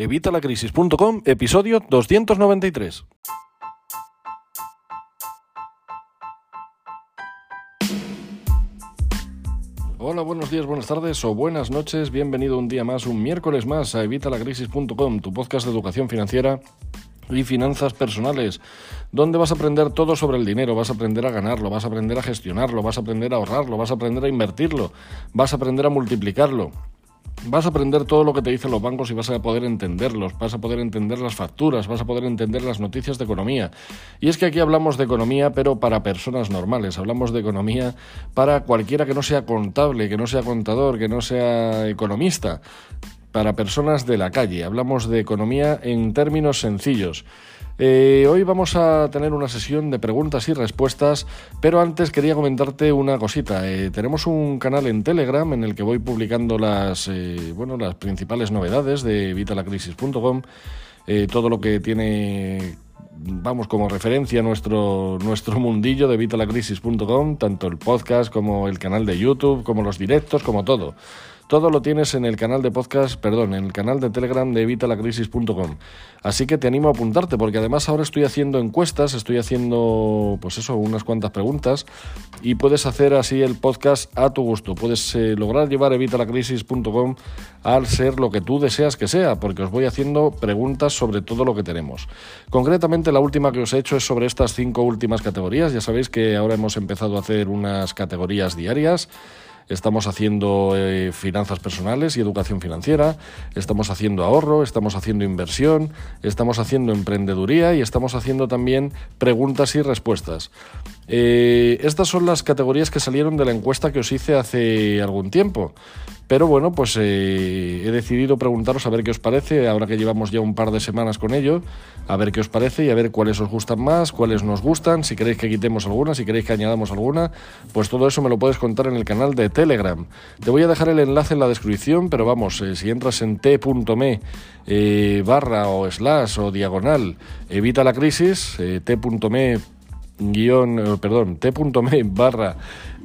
Evitalacrisis.com, episodio 293. Hola, buenos días, buenas tardes o buenas noches. Bienvenido un día más, un miércoles más a Evitalacrisis.com, tu podcast de educación financiera y finanzas personales, donde vas a aprender todo sobre el dinero, vas a aprender a ganarlo, vas a aprender a gestionarlo, vas a aprender a ahorrarlo, vas a aprender a invertirlo, vas a aprender a multiplicarlo. Vas a aprender todo lo que te dicen los bancos y vas a poder entenderlos, vas a poder entender las facturas, vas a poder entender las noticias de economía. Y es que aquí hablamos de economía, pero para personas normales, hablamos de economía para cualquiera que no sea contable, que no sea contador, que no sea economista, para personas de la calle. Hablamos de economía en términos sencillos. Eh, hoy vamos a tener una sesión de preguntas y respuestas, pero antes quería comentarte una cosita. Eh, tenemos un canal en Telegram en el que voy publicando las, eh, bueno, las principales novedades de vitalacrisis.com, todo lo que tiene vamos, como referencia nuestro, nuestro mundillo de vitalacrisis.com, tanto el podcast como el canal de YouTube, como los directos, como todo. Todo lo tienes en el canal de podcast, perdón, en el canal de Telegram de evitalacrisis.com. Así que te animo a apuntarte, porque además ahora estoy haciendo encuestas, estoy haciendo, pues eso, unas cuantas preguntas, y puedes hacer así el podcast a tu gusto. Puedes eh, lograr llevar evitalacrisis.com al ser lo que tú deseas que sea, porque os voy haciendo preguntas sobre todo lo que tenemos. Concretamente, la última que os he hecho es sobre estas cinco últimas categorías. Ya sabéis que ahora hemos empezado a hacer unas categorías diarias. Estamos haciendo eh, finanzas personales y educación financiera, estamos haciendo ahorro, estamos haciendo inversión, estamos haciendo emprendeduría y estamos haciendo también preguntas y respuestas. Eh, estas son las categorías que salieron de la encuesta que os hice hace algún tiempo. Pero bueno, pues eh, he decidido preguntaros a ver qué os parece, ahora que llevamos ya un par de semanas con ello, a ver qué os parece y a ver cuáles os gustan más, cuáles nos gustan, si queréis que quitemos alguna, si queréis que añadamos alguna, pues todo eso me lo puedes contar en el canal de Telegram. Te voy a dejar el enlace en la descripción, pero vamos, eh, si entras en t.me eh, barra o slash o diagonal, evita la crisis, t.me guion, perdón, t.me barra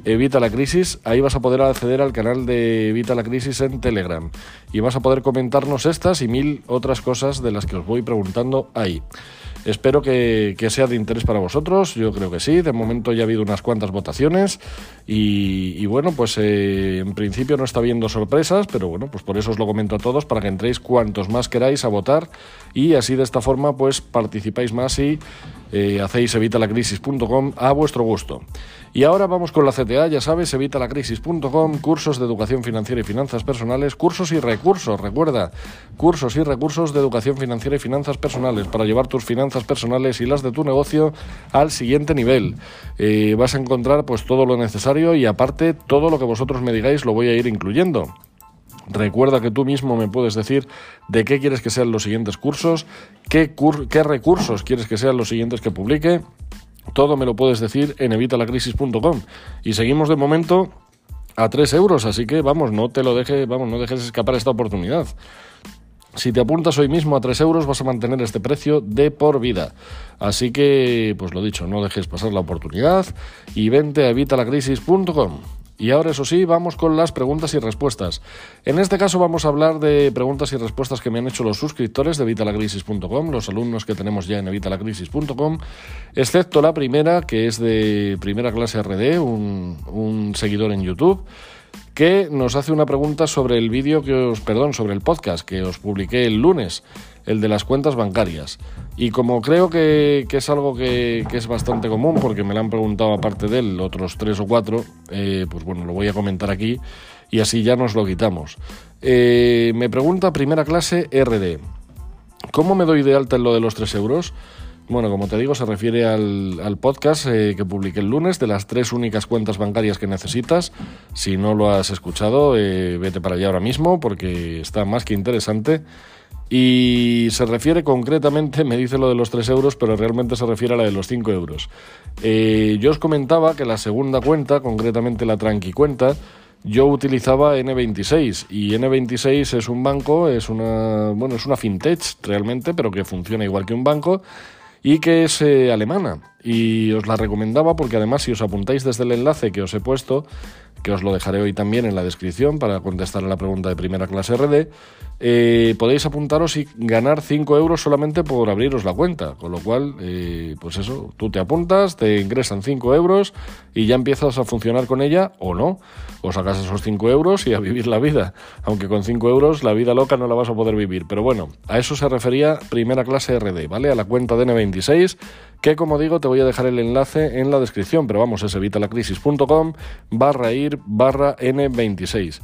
Evita la Crisis, ahí vas a poder acceder al canal de Evita la Crisis en Telegram y vas a poder comentarnos estas y mil otras cosas de las que os voy preguntando ahí. Espero que, sea de interés para vosotros, yo creo que sí, de momento ya ha habido unas cuantas votaciones y, bueno, pues eh, en principio no está habiendo sorpresas, pero bueno, pues por eso os lo comento a todos, para que entréis cuantos más queráis a votar y así de esta forma pues participáis más y eh, hacéis evitalacrisis.com a vuestro gusto. Y ahora vamos con la CTA, ya sabes, evitalacrisis.com, cursos de educación financiera y finanzas personales, cursos y recursos, recuerda, cursos y recursos de educación financiera y finanzas personales para llevar tus finanzas personales y las de tu negocio al siguiente nivel. Eh, vas a encontrar pues todo lo necesario y aparte todo lo que vosotros me digáis lo voy a ir incluyendo. Recuerda que tú mismo me puedes decir de qué quieres que sean los siguientes cursos, qué, recursos quieres que sean los siguientes que publique todo me lo puedes decir en evitalacrisis.com. Y seguimos de momento a 3 euros, así que vamos, no te lo dejes, vamos, no dejes escapar esta oportunidad. Si te apuntas hoy mismo a 3 euros vas a mantener este precio de por vida. Así que, pues lo dicho, no dejes pasar la oportunidad y vente a evitalacrisis.com. Y ahora, eso sí, vamos con las preguntas y respuestas. En este caso vamos a hablar de preguntas y respuestas que me han hecho los suscriptores de Vitalacrisis.com, los alumnos que tenemos ya en Vitalacrisis.com, excepto la primera, que es de primera clase RD, un, un seguidor en YouTube que nos hace una pregunta sobre el vídeo que os, perdón, sobre el podcast que os publiqué el lunes, el de las cuentas bancarias. Y como creo que, es algo que, es bastante común, porque me lo han preguntado aparte de él otros tres o cuatro, eh, pues bueno, lo voy a comentar aquí y así ya nos lo quitamos. Eh, me pregunta primera clase RD. ¿Cómo me doy de alta en lo de los tres euros? Bueno, como te digo, se refiere al, podcast eh, que publiqué el lunes de las tres únicas cuentas bancarias que necesitas. Si no lo has escuchado, eh, vete para allá ahora mismo porque está más que interesante. Y se refiere concretamente, me dice lo de los 3 euros, pero realmente se refiere a la de los 5 euros. Eh, yo os comentaba que la segunda cuenta, concretamente la Tranqui cuenta, yo utilizaba N26 y N26 es un banco, es una, bueno, es una fintech realmente, pero que funciona igual que un banco y que es eh, alemana. Y os la recomendaba porque además si os apuntáis desde el enlace que os he puesto, que os lo dejaré hoy también en la descripción para contestar a la pregunta de primera clase RD, eh, podéis apuntaros y ganar 5 euros solamente por abriros la cuenta. Con lo cual, eh, pues eso, tú te apuntas, te ingresan 5 euros y ya empiezas a funcionar con ella o no. O sacas esos 5 euros y a vivir la vida. Aunque con 5 euros la vida loca no la vas a poder vivir. Pero bueno, a eso se refería primera clase RD, ¿vale? A la cuenta de N26, que como digo te voy a dejar el enlace en la descripción. Pero vamos, es evitalacrisis.com barra ir barra N26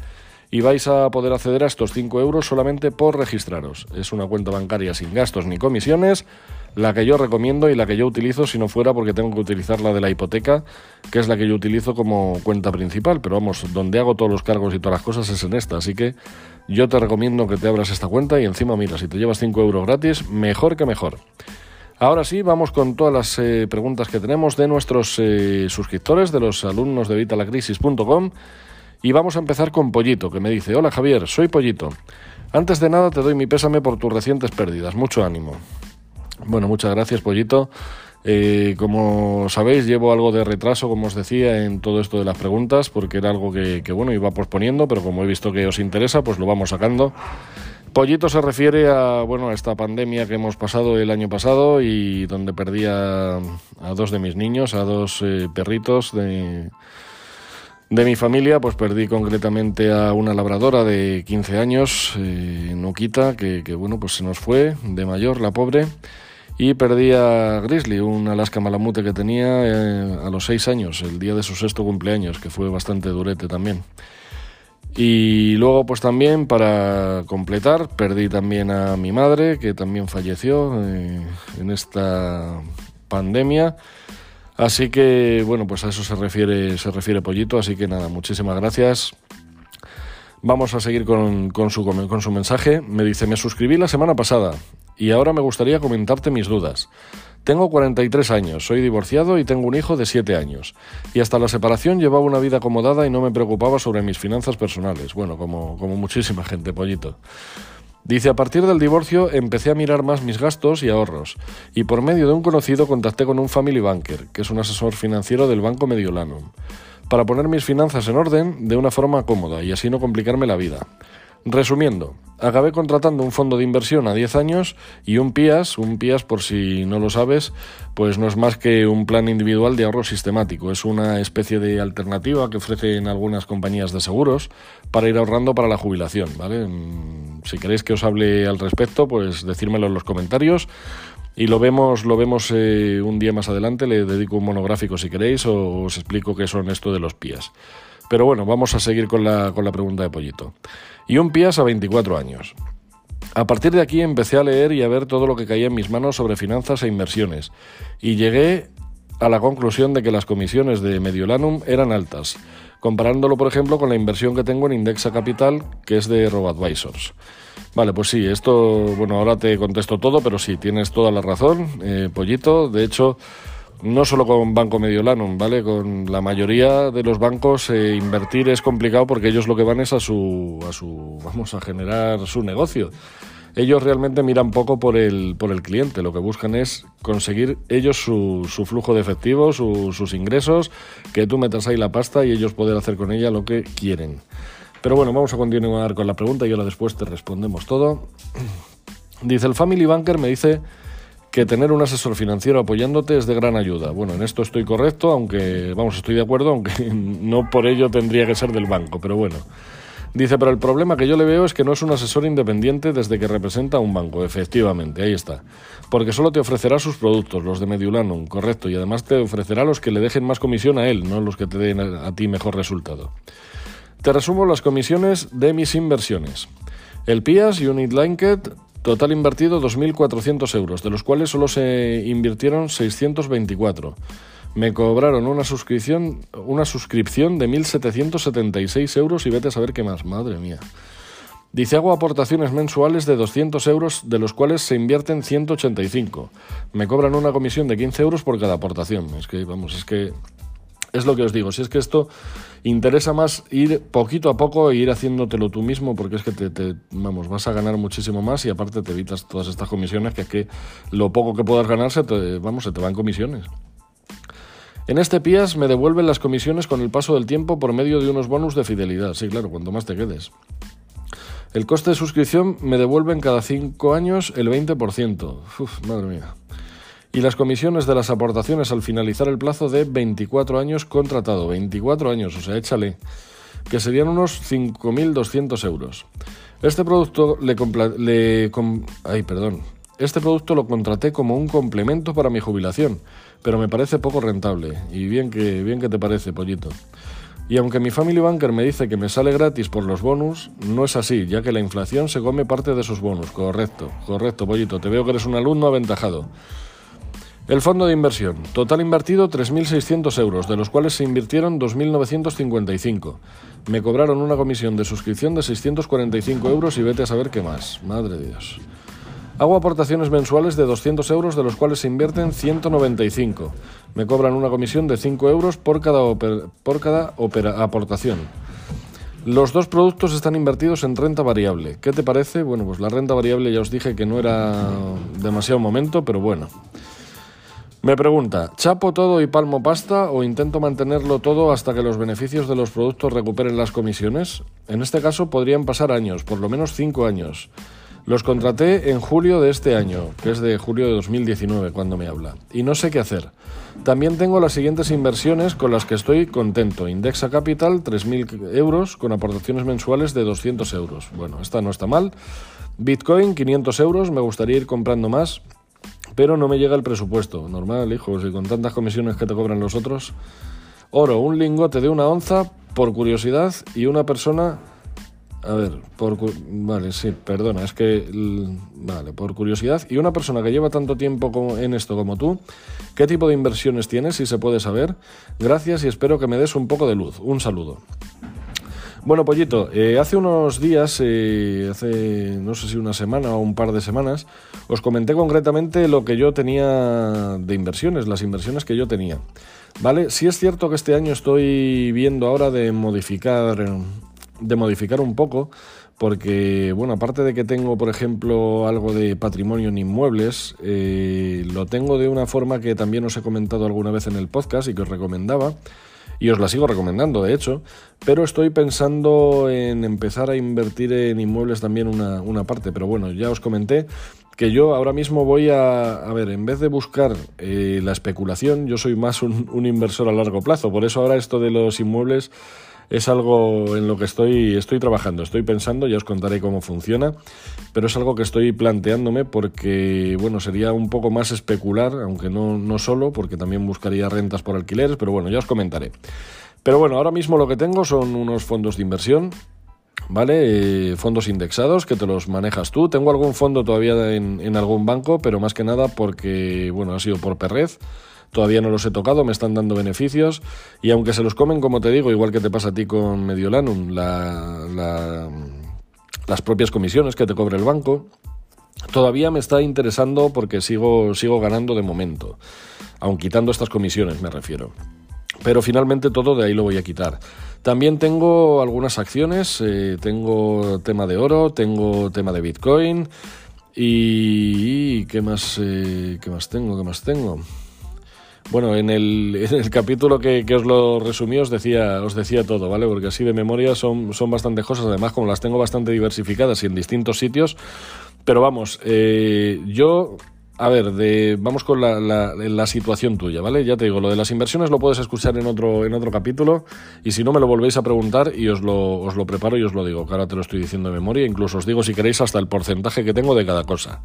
y vais a poder acceder a estos 5 euros solamente por registraros. Es una cuenta bancaria sin gastos ni comisiones, la que yo recomiendo y la que yo utilizo si no fuera porque tengo que utilizar la de la hipoteca, que es la que yo utilizo como cuenta principal, pero vamos, donde hago todos los cargos y todas las cosas es en esta, así que yo te recomiendo que te abras esta cuenta y encima mira, si te llevas 5 euros gratis, mejor que mejor. Ahora sí, vamos con todas las eh, preguntas que tenemos de nuestros eh, suscriptores, de los alumnos de vitalacrisis.com y vamos a empezar con Pollito, que me dice, hola Javier, soy Pollito. Antes de nada te doy mi pésame por tus recientes pérdidas, mucho ánimo. Bueno, muchas gracias Pollito. Eh, como sabéis, llevo algo de retraso, como os decía, en todo esto de las preguntas, porque era algo que, bueno, iba posponiendo, pero como he visto que os interesa, pues lo vamos sacando. Pollito se refiere a, bueno, a esta pandemia que hemos pasado el año pasado y donde perdí a, dos de mis niños, a dos eh, perritos de de mi familia, pues perdí concretamente a una labradora de 15 años, eh, Nuquita, que, bueno, pues se nos fue de mayor, la pobre. Y perdí a Grizzly, un Alaska Malamute que tenía eh, a los 6 años, el día de su sexto cumpleaños, que fue bastante durete también. Y luego, pues también, para completar, perdí también a mi madre, que también falleció eh, en esta pandemia. Así que, bueno, pues a eso se refiere, se refiere Pollito. Así que nada, muchísimas gracias. Vamos a seguir con, con, su, con su mensaje. Me dice, me suscribí la semana pasada y ahora me gustaría comentarte mis dudas. Tengo 43 años, soy divorciado y tengo un hijo de 7 años. Y hasta la separación llevaba una vida acomodada y no me preocupaba sobre mis finanzas personales. Bueno, como, como muchísima gente, pollito. Dice, a partir del divorcio empecé a mirar más mis gastos y ahorros, y por medio de un conocido contacté con un family banker, que es un asesor financiero del Banco Mediolanum, para poner mis finanzas en orden de una forma cómoda y así no complicarme la vida. Resumiendo, acabé contratando un fondo de inversión a 10 años y un PIAS, un PIAS por si no lo sabes, pues no es más que un plan individual de ahorro sistemático, es una especie de alternativa que ofrecen algunas compañías de seguros para ir ahorrando para la jubilación, ¿vale? Mm, si queréis que os hable al respecto, pues decírmelo en los comentarios y lo vemos, lo vemos eh, un día más adelante, le dedico un monográfico si queréis o os explico qué son esto de los PIAS. Pero bueno, vamos a seguir con la, con la pregunta de Pollito y un PIAS a 24 años. A partir de aquí empecé a leer y a ver todo lo que caía en mis manos sobre finanzas e inversiones y llegué a la conclusión de que las comisiones de Mediolanum eran altas, comparándolo por ejemplo con la inversión que tengo en Indexa Capital, que es de RoboAdvisors. Vale, pues sí, esto, bueno, ahora te contesto todo, pero sí, tienes toda la razón, eh, Pollito. De hecho, no solo con Banco Mediolanum, ¿vale? Con la mayoría de los bancos eh, invertir es complicado porque ellos lo que van es a su, a su, vamos a generar su negocio. Ellos realmente miran poco por el, por el cliente, lo que buscan es conseguir ellos su, su flujo de efectivo, sus ingresos, que tú metas ahí la pasta y ellos poder hacer con ella lo que quieren. Pero bueno, vamos a continuar con la pregunta y ahora después te respondemos todo. Dice el Family Banker, me dice que tener un asesor financiero apoyándote es de gran ayuda. Bueno, en esto estoy correcto, aunque, vamos, estoy de acuerdo, aunque no por ello tendría que ser del banco, pero bueno. Dice, pero el problema que yo le veo es que no es un asesor independiente desde que representa a un banco, efectivamente, ahí está. Porque solo te ofrecerá sus productos, los de Mediulanum, correcto, y además te ofrecerá los que le dejen más comisión a él, no los que te den a ti mejor resultado. Te resumo las comisiones de mis inversiones. El PIAS Unit Linked Total invertido 2.400 euros, de los cuales solo se invirtieron 624. Me cobraron una suscripción, una suscripción de 1.776 euros y vete a saber qué más, madre mía. Dice, hago aportaciones mensuales de 200 euros, de los cuales se invierten 185. Me cobran una comisión de 15 euros por cada aportación. Es que, vamos, es que es lo que os digo, si es que esto interesa más ir poquito a poco e ir haciéndotelo tú mismo, porque es que te, vamos, vas a ganar muchísimo más y aparte te evitas todas estas comisiones, que es que lo poco que puedas ganar, se te, vamos, se te van comisiones. En este PIAS me devuelven las comisiones con el paso del tiempo por medio de unos bonus de fidelidad. Sí, claro, cuanto más te quedes. El coste de suscripción me devuelven cada 5 años el 20%. Uf, madre mía. Y las comisiones de las aportaciones al finalizar el plazo de 24 años contratado. 24 años, o sea, échale. Que serían unos 5.200 euros. Este producto le, le ay, perdón. Este producto lo contraté como un complemento para mi jubilación, pero me parece poco rentable. Y bien que, bien que te parece, pollito. Y aunque mi Family Banker me dice que me sale gratis por los bonus, no es así, ya que la inflación se come parte de esos bonus. Correcto, correcto, pollito. Te veo que eres un alumno aventajado. El fondo de inversión. Total invertido 3.600 euros, de los cuales se invirtieron 2.955. Me cobraron una comisión de suscripción de 645 euros y vete a saber qué más. Madre de Dios. Hago aportaciones mensuales de 200 euros, de los cuales se invierten 195. Me cobran una comisión de 5 euros por cada, por cada aportación. Los dos productos están invertidos en renta variable. ¿Qué te parece? Bueno, pues la renta variable ya os dije que no era demasiado momento, pero bueno. Me pregunta, ¿chapo todo y palmo pasta o intento mantenerlo todo hasta que los beneficios de los productos recuperen las comisiones? En este caso podrían pasar años, por lo menos 5 años. Los contraté en julio de este año, que es de julio de 2019 cuando me habla, y no sé qué hacer. También tengo las siguientes inversiones con las que estoy contento. Indexa Capital, 3.000 euros, con aportaciones mensuales de 200 euros. Bueno, esta no está mal. Bitcoin, 500 euros, me gustaría ir comprando más, pero no me llega el presupuesto. Normal, hijo, si con tantas comisiones que te cobran los otros. Oro, un lingote de una onza, por curiosidad, y una persona a ver, por vale, sí, perdona, es que vale, por curiosidad y una persona que lleva tanto tiempo como, en esto como tú, ¿qué tipo de inversiones tienes si se puede saber? Gracias y espero que me des un poco de luz. Un saludo. Bueno, Pollito, eh, hace unos días, eh, hace no sé si una semana o un par de semanas, os comenté concretamente lo que yo tenía de inversiones, las inversiones que yo tenía. ¿Vale? Sí es cierto que este año estoy viendo ahora de modificar de modificar un poco, porque, bueno, aparte de que tengo, por ejemplo, algo de patrimonio en inmuebles, eh, lo tengo de una forma que también os he comentado alguna vez en el podcast y que os recomendaba, y os la sigo recomendando, de hecho, pero estoy pensando en empezar a invertir en inmuebles también una, parte, pero bueno, ya os comenté que yo ahora mismo voy a, a ver, en vez de buscar eh, la especulación, yo soy más un, un inversor a largo plazo, por eso ahora esto de los inmuebles es algo en lo que estoy, estoy trabajando, estoy pensando, ya os contaré cómo funciona, pero es algo que estoy planteándome porque, bueno, sería un poco más especular, aunque no, no solo, porque también buscaría rentas por alquileres, pero bueno, ya os comentaré. Pero bueno, ahora mismo lo que tengo son unos fondos de inversión, ¿vale? Eh, fondos indexados que te los manejas tú. Tengo algún fondo todavía en, algún banco, pero más que nada porque, bueno, ha sido por perrez. Todavía no los he tocado, me están dando beneficios y aunque se los comen, como te digo, igual que te pasa a ti con Mediolanum, la, las propias comisiones que te cobra el banco, todavía me está interesando porque sigo, sigo ganando de momento, aun quitando estas comisiones me refiero. Pero finalmente todo de ahí lo voy a quitar. También tengo algunas acciones, eh, tengo tema de oro, tengo tema de Bitcoin y, ¿qué más, eh, ¿qué más tengo? ¿Qué más tengo? Bueno, en el, capítulo que, os lo resumí os decía, os decía todo, ¿vale? Porque así de memoria son, son bastantes cosas, además como las tengo bastante diversificadas y en distintos sitios. Pero vamos, eh, yo a ver, vamos con la, la, situación tuya, ¿vale? Ya te digo, lo de las inversiones lo puedes escuchar en otro, en otro capítulo y si no me lo volvéis a preguntar y os lo, os lo preparo y os lo digo, que ahora te lo estoy diciendo de memoria, incluso os digo si queréis hasta el porcentaje que tengo de cada cosa.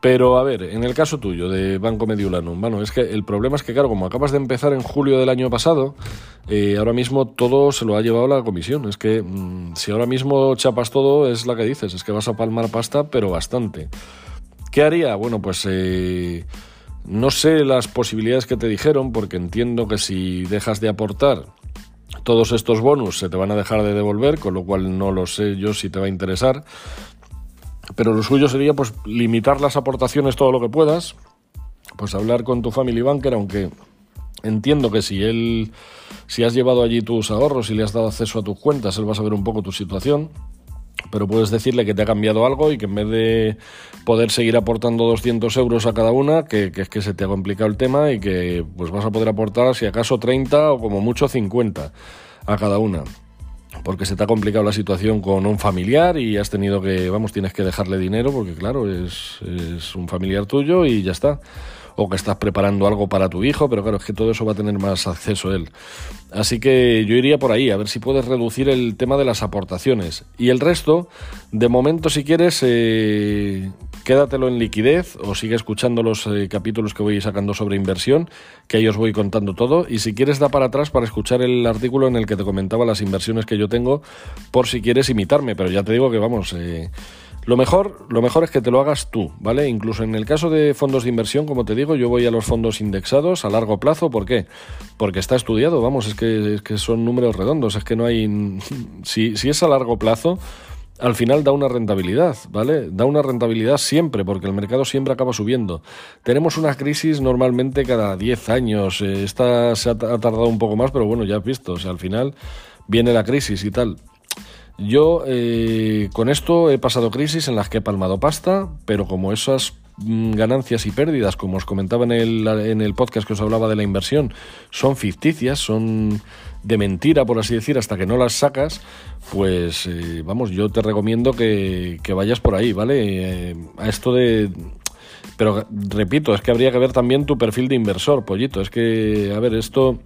Pero a ver, en el caso tuyo de Banco Mediolanum, bueno, es que el problema es que, claro, como acabas de empezar en julio del año pasado, eh, ahora mismo todo se lo ha llevado la comisión. Es que mm, si ahora mismo chapas todo, es la que dices, es que vas a palmar pasta, pero bastante. ¿Qué haría? Bueno, pues eh, no sé las posibilidades que te dijeron, porque entiendo que si dejas de aportar todos estos bonus se te van a dejar de devolver, con lo cual no lo sé yo si te va a interesar. Pero lo suyo sería pues limitar las aportaciones todo lo que puedas, pues hablar con tu family banker, aunque entiendo que si él, si has llevado allí tus ahorros y le has dado acceso a tus cuentas, él va a saber un poco tu situación. pero puedes decirle que te ha cambiado algo y que en vez de poder seguir aportando 200 euros a cada una, que, es que se te ha complicado el tema y que pues vas a poder aportar si acaso 30 o como mucho 50 a cada una. Porque se te ha complicado la situación con un familiar y has tenido que, vamos, tienes que dejarle dinero porque claro, es, un familiar tuyo y ya está o que estás preparando algo para tu hijo, pero claro, es que todo eso va a tener más acceso él. Así que yo iría por ahí, a ver si puedes reducir el tema de las aportaciones. Y el resto, de momento, si quieres, eh, quédatelo en liquidez o sigue escuchando los eh, capítulos que voy sacando sobre inversión, que ahí os voy contando todo. Y si quieres, da para atrás para escuchar el artículo en el que te comentaba las inversiones que yo tengo, por si quieres imitarme. Pero ya te digo que vamos. Eh, lo mejor, lo mejor es que te lo hagas tú, ¿vale? Incluso en el caso de fondos de inversión, como te digo, yo voy a los fondos indexados a largo plazo. ¿Por qué? Porque está estudiado, vamos, es que, que son números redondos, es que no hay... Si, si es a largo plazo, al final da una rentabilidad, ¿vale? Da una rentabilidad siempre, porque el mercado siempre acaba subiendo. Tenemos una crisis normalmente cada 10 años. Eh, esta se ha, tardado un poco más, pero bueno, ya has visto. O sea, al final viene la crisis y tal. Yo eh, con esto he pasado crisis en las que he palmado pasta, pero como esas mm, ganancias y pérdidas, como os comentaba en el, en el podcast que os hablaba de la inversión, son ficticias, son de mentira, por así decir, hasta que no las sacas, pues eh, vamos, yo te recomiendo que, que vayas por ahí, ¿vale? Eh, a esto de... Pero repito, es que habría que ver también tu perfil de inversor, pollito. Es que, a ver, esto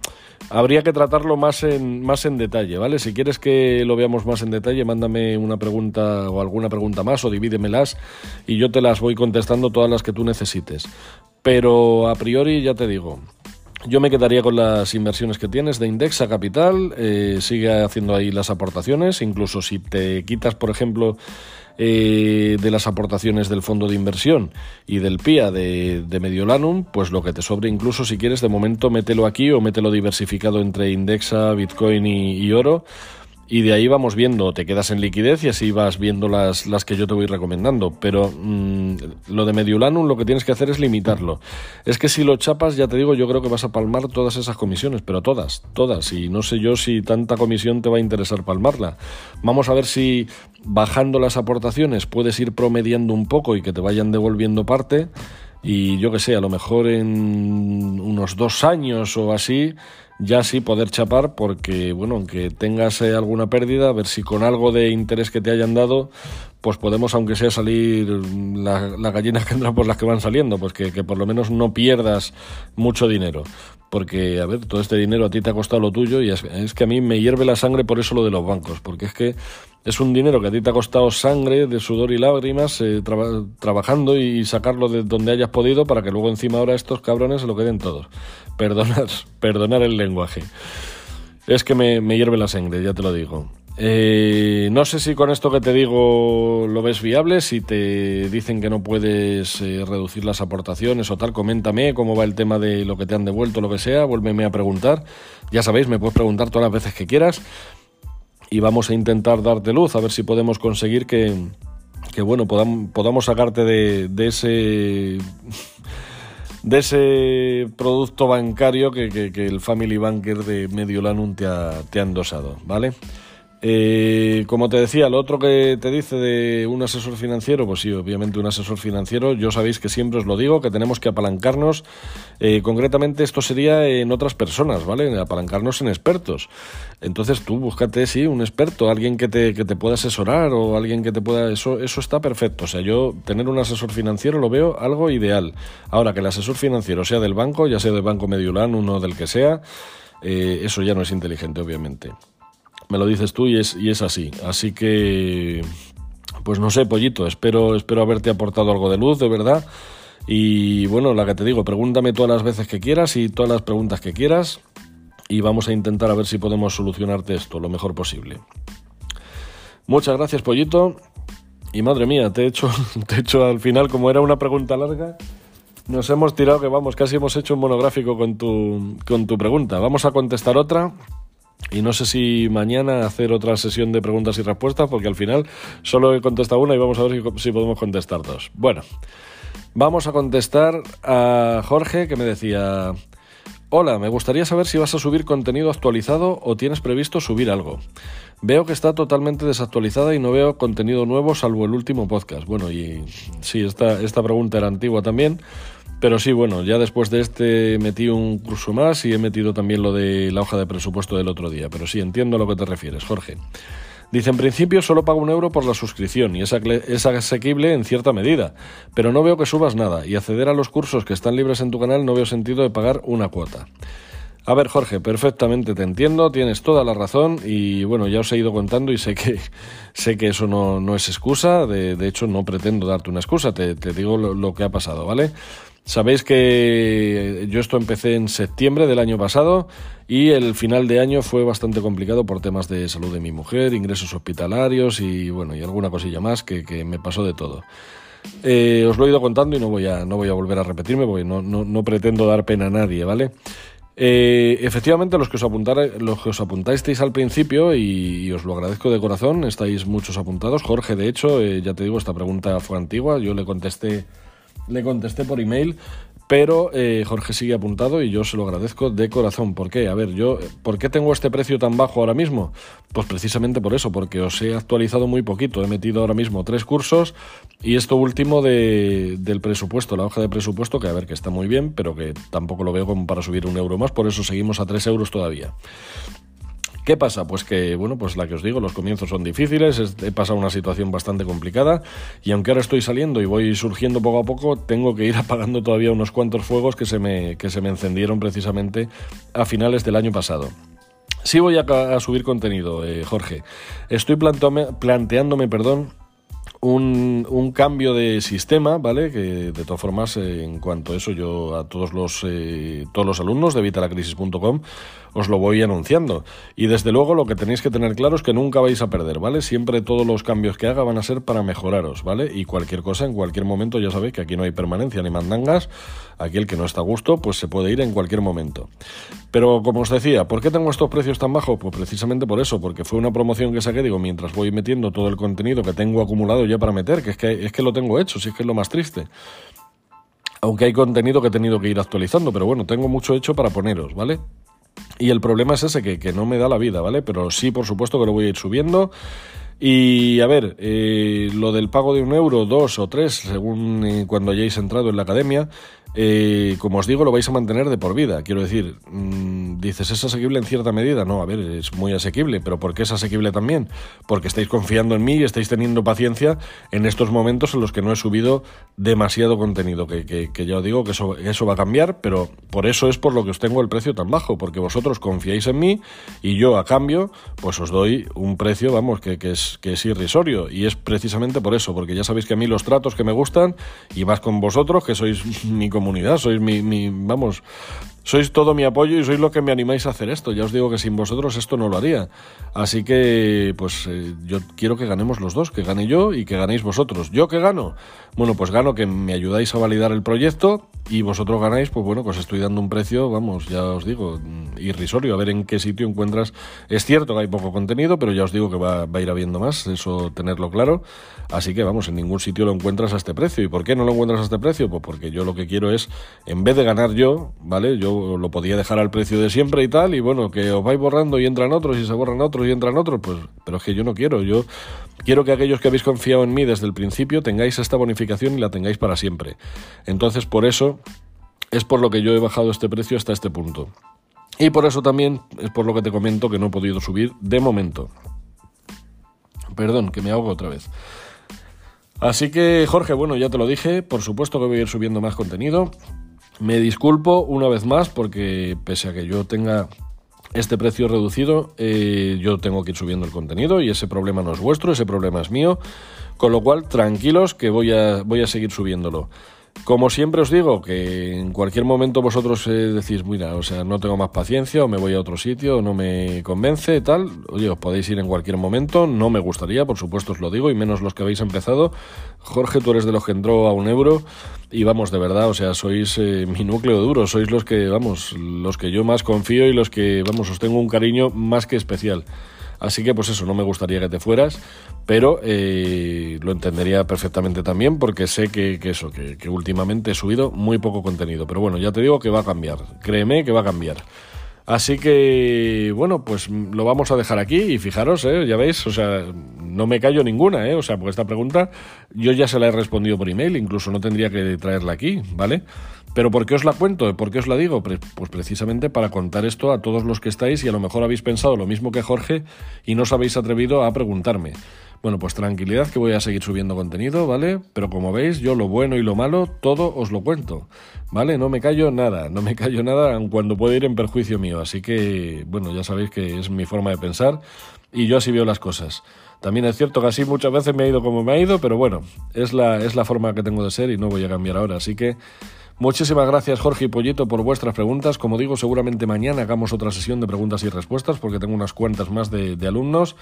habría que tratarlo más en, más en detalle, ¿vale? Si quieres que lo veamos más en detalle, mándame una pregunta o alguna pregunta más o divídemelas y yo te las voy contestando todas las que tú necesites. Pero a priori ya te digo, yo me quedaría con las inversiones que tienes de Indexa Capital, eh, sigue haciendo ahí las aportaciones, incluso si te quitas, por ejemplo, eh, de las aportaciones del fondo de inversión y del PIA de, Mediolanum, pues lo que te sobre incluso si quieres de momento mételo aquí o mételo diversificado entre Indexa, Bitcoin y oro y de ahí vamos viendo, te quedas en liquidez y así vas viendo las, las que yo te voy recomendando. Pero mm, lo de Mediolanum lo que tienes que hacer es limitarlo. Es que si lo chapas, ya te digo, yo creo que vas a palmar todas esas comisiones, pero todas, todas. Y no sé yo si tanta comisión te va a interesar palmarla. Vamos a ver si bajando las aportaciones puedes ir promediando un poco y que te vayan devolviendo parte. Y yo que sé, a lo mejor en unos dos años o así ya sí poder chapar porque, bueno, aunque tengas eh, alguna pérdida, a ver si con algo de interés que te hayan dado, pues podemos, aunque sea salir las la gallinas que entran por las que van saliendo, pues que, por lo menos no pierdas mucho dinero. Porque, a ver, todo este dinero a ti te ha costado lo tuyo y es, es que a mí me hierve la sangre por eso lo de los bancos, porque es que es un dinero que a ti te ha costado sangre, de sudor y lágrimas, eh, trabajando y sacarlo de donde hayas podido para que luego encima ahora estos cabrones se lo queden todos. Perdonar, perdonar el lenguaje. Es que me, hierve la sangre, ya te lo digo. Eh, no sé si con esto que te digo lo ves viable, si te dicen que no puedes eh, reducir las aportaciones o tal, coméntame cómo va el tema de lo que te han devuelto, lo que sea, vuélveme a preguntar. Ya sabéis, me puedes preguntar todas las veces que quieras y vamos a intentar darte luz, a ver si podemos conseguir que, que bueno, podamos, sacarte de ese de ese producto bancario que, que, el Family Banker de Mediolanum te ha, te ha endosado, ¿vale? Eh, como te decía, lo otro que te dice de un asesor financiero, pues sí, obviamente un asesor financiero, yo sabéis que siempre os lo digo, que tenemos que apalancarnos, eh, concretamente esto sería en otras personas, ¿vale? Apalancarnos en expertos. Entonces tú búscate, sí, un experto, alguien que te, que te pueda asesorar o alguien que te pueda... Eso, eso está perfecto, o sea, yo tener un asesor financiero lo veo algo ideal. Ahora, que el asesor financiero sea del banco, ya sea del Banco Mediolán, uno del que sea, eh, eso ya no es inteligente, obviamente me lo dices tú y es, y es así. Así que, pues no sé, pollito, espero, espero haberte aportado algo de luz, de verdad. Y bueno, la que te digo, pregúntame todas las veces que quieras y todas las preguntas que quieras y vamos a intentar a ver si podemos solucionarte esto lo mejor posible. Muchas gracias, pollito. Y madre mía, te he hecho, te he hecho al final, como era una pregunta larga, nos hemos tirado que vamos, casi hemos hecho un monográfico con tu, con tu pregunta. Vamos a contestar otra. Y no sé si mañana hacer otra sesión de preguntas y respuestas, porque al final solo he contestado una y vamos a ver si, podemos contestar dos. Bueno, vamos a contestar a Jorge que me decía, Hola, me gustaría saber si vas a subir contenido actualizado o tienes previsto subir algo. Veo que está totalmente desactualizada y no veo contenido nuevo salvo el último podcast. Bueno, y sí, esta, esta pregunta era antigua también. Pero sí, bueno, ya después de este metí un curso más y he metido también lo de la hoja de presupuesto del otro día. Pero sí, entiendo a lo que te refieres, Jorge. Dice, en principio solo pago un euro por la suscripción y es asequible en cierta medida, pero no veo que subas nada y acceder a los cursos que están libres en tu canal no veo sentido de pagar una cuota. A ver, Jorge, perfectamente te entiendo, tienes toda la razón y bueno, ya os he ido contando y sé que, sé que eso no, es excusa, de, hecho no pretendo darte una excusa, te, digo lo, que ha pasado, ¿vale? Sabéis que yo esto empecé en septiembre del año pasado y el final de año fue bastante complicado por temas de salud de mi mujer, ingresos hospitalarios y bueno, y alguna cosilla más que, me pasó de todo. Eh, os lo he ido contando y no voy a, no voy a volver a repetirme porque no, no, pretendo dar pena a nadie, ¿vale? Eh, efectivamente, los que, os los que os apuntasteis al principio, y, os lo agradezco de corazón, estáis muchos apuntados. Jorge, de hecho, eh, ya te digo, esta pregunta fue antigua, yo le contesté le contesté por email, pero eh, Jorge sigue apuntado y yo se lo agradezco de corazón. ¿Por qué? A ver, yo, ¿por qué tengo este precio tan bajo ahora mismo? Pues precisamente por eso, porque os he actualizado muy poquito. He metido ahora mismo tres cursos y esto último de, del presupuesto, la hoja de presupuesto, que a ver, que está muy bien, pero que tampoco lo veo como para subir un euro más, por eso seguimos a tres euros todavía. ¿Qué pasa? Pues que, bueno, pues la que os digo, los comienzos son difíciles, he pasado una situación bastante complicada y aunque ahora estoy saliendo y voy surgiendo poco a poco, tengo que ir apagando todavía unos cuantos fuegos que se me, que se me encendieron precisamente a finales del año pasado. Sí voy a, subir contenido, eh, Jorge. Estoy planteándome, perdón, un, un, cambio de sistema, ¿vale? Que de todas formas, en cuanto a eso, yo a todos los, eh, todos los alumnos de vitalacrisis.com os lo voy anunciando. Y desde luego lo que tenéis que tener claro es que nunca vais a perder, ¿vale? Siempre todos los cambios que haga van a ser para mejoraros, ¿vale? Y cualquier cosa, en cualquier momento, ya sabéis que aquí no hay permanencia ni mandangas, aquí el que no está a gusto, pues se puede ir en cualquier momento. Pero como os decía, ¿por qué tengo estos precios tan bajos? Pues precisamente por eso, porque fue una promoción que saqué, digo, mientras voy metiendo todo el contenido que tengo acumulado ya para meter, que es que, es que lo tengo hecho, si es que es lo más triste aunque hay contenido que he tenido que ir actualizando, pero bueno, tengo mucho hecho para poneros, ¿vale? Y el problema es ese, que, que, no me da la vida, ¿vale? Pero sí, por supuesto que lo voy a ir subiendo. Y a ver, eh, lo del pago de un euro, dos o tres, según eh, cuando hayáis entrado en la academia, eh, como os digo, lo vais a mantener de por vida. Quiero decir, mm, dices, ¿es asequible en cierta medida? No, a ver, es muy asequible, pero ¿por qué es asequible también? Porque estáis confiando en mí y estáis teniendo paciencia en estos momentos en los que no he subido demasiado contenido, que, que, ya os digo que eso, eso va a cambiar, pero por eso es por lo que os tengo el precio tan bajo, porque vosotros confiáis en mí y yo a cambio, pues os doy un precio, vamos, que, que, es, que es irrisorio. Y es precisamente por eso, porque ya sabéis que a mí los tratos que me gustan, y más con vosotros, que sois mi comunidad, sois mi, mi, vamos, sois todo mi apoyo y sois lo que me animáis a hacer esto. Ya os digo que sin vosotros esto no lo haría. Así que, pues eh, yo quiero que ganemos los dos, que gane yo y que ganéis vosotros. ¿Yo qué gano? Bueno, pues gano que me ayudáis a validar el proyecto y vosotros ganáis, pues bueno, pues estoy dando un precio, vamos, ya os digo, irrisorio, a ver en qué sitio encuentras. Es cierto que hay poco contenido, pero ya os digo que va, va a ir habiendo más, eso tenerlo claro. Así que vamos, en ningún sitio lo encuentras a este precio. ¿Y por qué no lo encuentras a este precio? Pues porque yo lo que quiero es, en vez de ganar yo, ¿vale? Yo lo podía dejar al precio de siempre y tal, y bueno, que os vais borrando y entran otros y se borran otros y entran otros, pues, pero es que yo no quiero, yo quiero que aquellos que habéis confiado en mí desde el principio tengáis esta bonificación y la tengáis para siempre. Entonces, por eso es por lo que yo he bajado este precio hasta este punto. Y por eso también es por lo que te comento que no he podido subir de momento. Perdón, que me ahogo otra vez. Así que, Jorge, bueno, ya te lo dije, por supuesto que voy a ir subiendo más contenido. Me disculpo una vez más porque pese a que yo tenga este precio reducido, eh, yo tengo que ir subiendo el contenido y ese problema no es vuestro, ese problema es mío. Con lo cual, tranquilos que voy a, voy a seguir subiéndolo. Como siempre os digo, que en cualquier momento vosotros eh, decís, mira, o sea, no tengo más paciencia, o me voy a otro sitio, o no me convence, tal. Oye, os podéis ir en cualquier momento, no me gustaría, por supuesto os lo digo, y menos los que habéis empezado. Jorge, tú eres de los que entró a un euro, y vamos, de verdad, o sea, sois eh, mi núcleo duro, sois los que, vamos, los que yo más confío y los que, vamos, os tengo un cariño más que especial. Así que pues eso, no me gustaría que te fueras, pero eh, lo entendería perfectamente también porque sé que, eso, que, últimamente he subido muy poco contenido. Pero bueno, ya te digo que va a cambiar, créeme que va a cambiar. Así que, bueno, pues lo vamos a dejar aquí y fijaros, ¿eh? ya veis, o sea, no me callo ninguna, ¿eh? o sea, porque esta pregunta yo ya se la he respondido por email, incluso no tendría que traerla aquí, ¿vale? Pero ¿por qué os la cuento? ¿Por qué os la digo? Pues precisamente para contar esto a todos los que estáis y a lo mejor habéis pensado lo mismo que Jorge y no os habéis atrevido a preguntarme. Bueno, pues tranquilidad que voy a seguir subiendo contenido, ¿vale? Pero como veis, yo lo bueno y lo malo, todo os lo cuento, ¿vale? No me callo nada, no me callo nada cuando puede ir en perjuicio mío. Así que, bueno, ya sabéis que es mi forma de pensar y yo así veo las cosas. También es cierto que así muchas veces me ha ido como me ha ido, pero bueno, es la, es la forma que tengo de ser y no voy a cambiar ahora. Así que muchísimas gracias Jorge y Pollito por vuestras preguntas. Como digo, seguramente mañana hagamos otra sesión de preguntas y respuestas porque tengo unas cuantas más de, alumnos.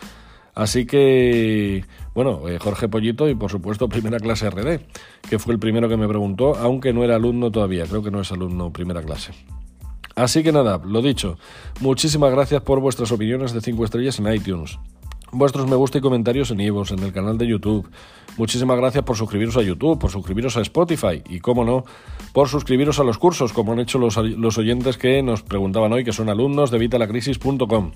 Así que, bueno, eh, Jorge Pollito y por supuesto primera clase RD, que fue el primero que me preguntó, aunque no era alumno todavía, creo que no es alumno primera clase. Así que nada, lo dicho, muchísimas gracias por vuestras opiniones de 5 estrellas en iTunes, vuestros me gusta y comentarios en Ivos, en el canal de YouTube. Muchísimas gracias por suscribiros a YouTube, por suscribiros a Spotify y, cómo no, por suscribiros a los cursos, como han hecho los, los oyentes que nos preguntaban hoy, que son alumnos de vitalacrisis.com.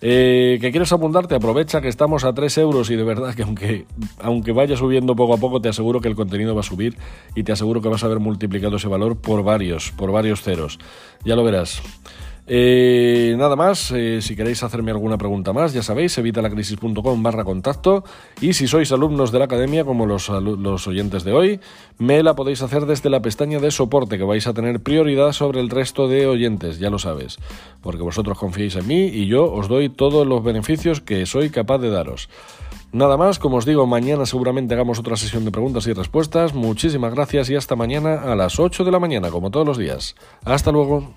Eh, que quieres apuntarte, aprovecha que estamos a 3 euros y de verdad que aunque, aunque vaya subiendo poco a poco, te aseguro que el contenido va a subir y te aseguro que vas a ver multiplicado ese valor por varios, por varios ceros. Ya lo verás. Eh, nada más, eh, si queréis hacerme alguna pregunta más, ya sabéis, evitalacrisis.com barra contacto y si sois alumnos de la academia, como los, oyentes de hoy, me la podéis hacer desde la pestaña de soporte, que vais a tener prioridad sobre el resto de oyentes, ya lo sabes, porque vosotros confiáis en mí y yo os doy todos los beneficios que soy capaz de daros. Nada más, como os digo, mañana seguramente hagamos otra sesión de preguntas y respuestas. Muchísimas gracias y hasta mañana a las 8 de la mañana, como todos los días. Hasta luego.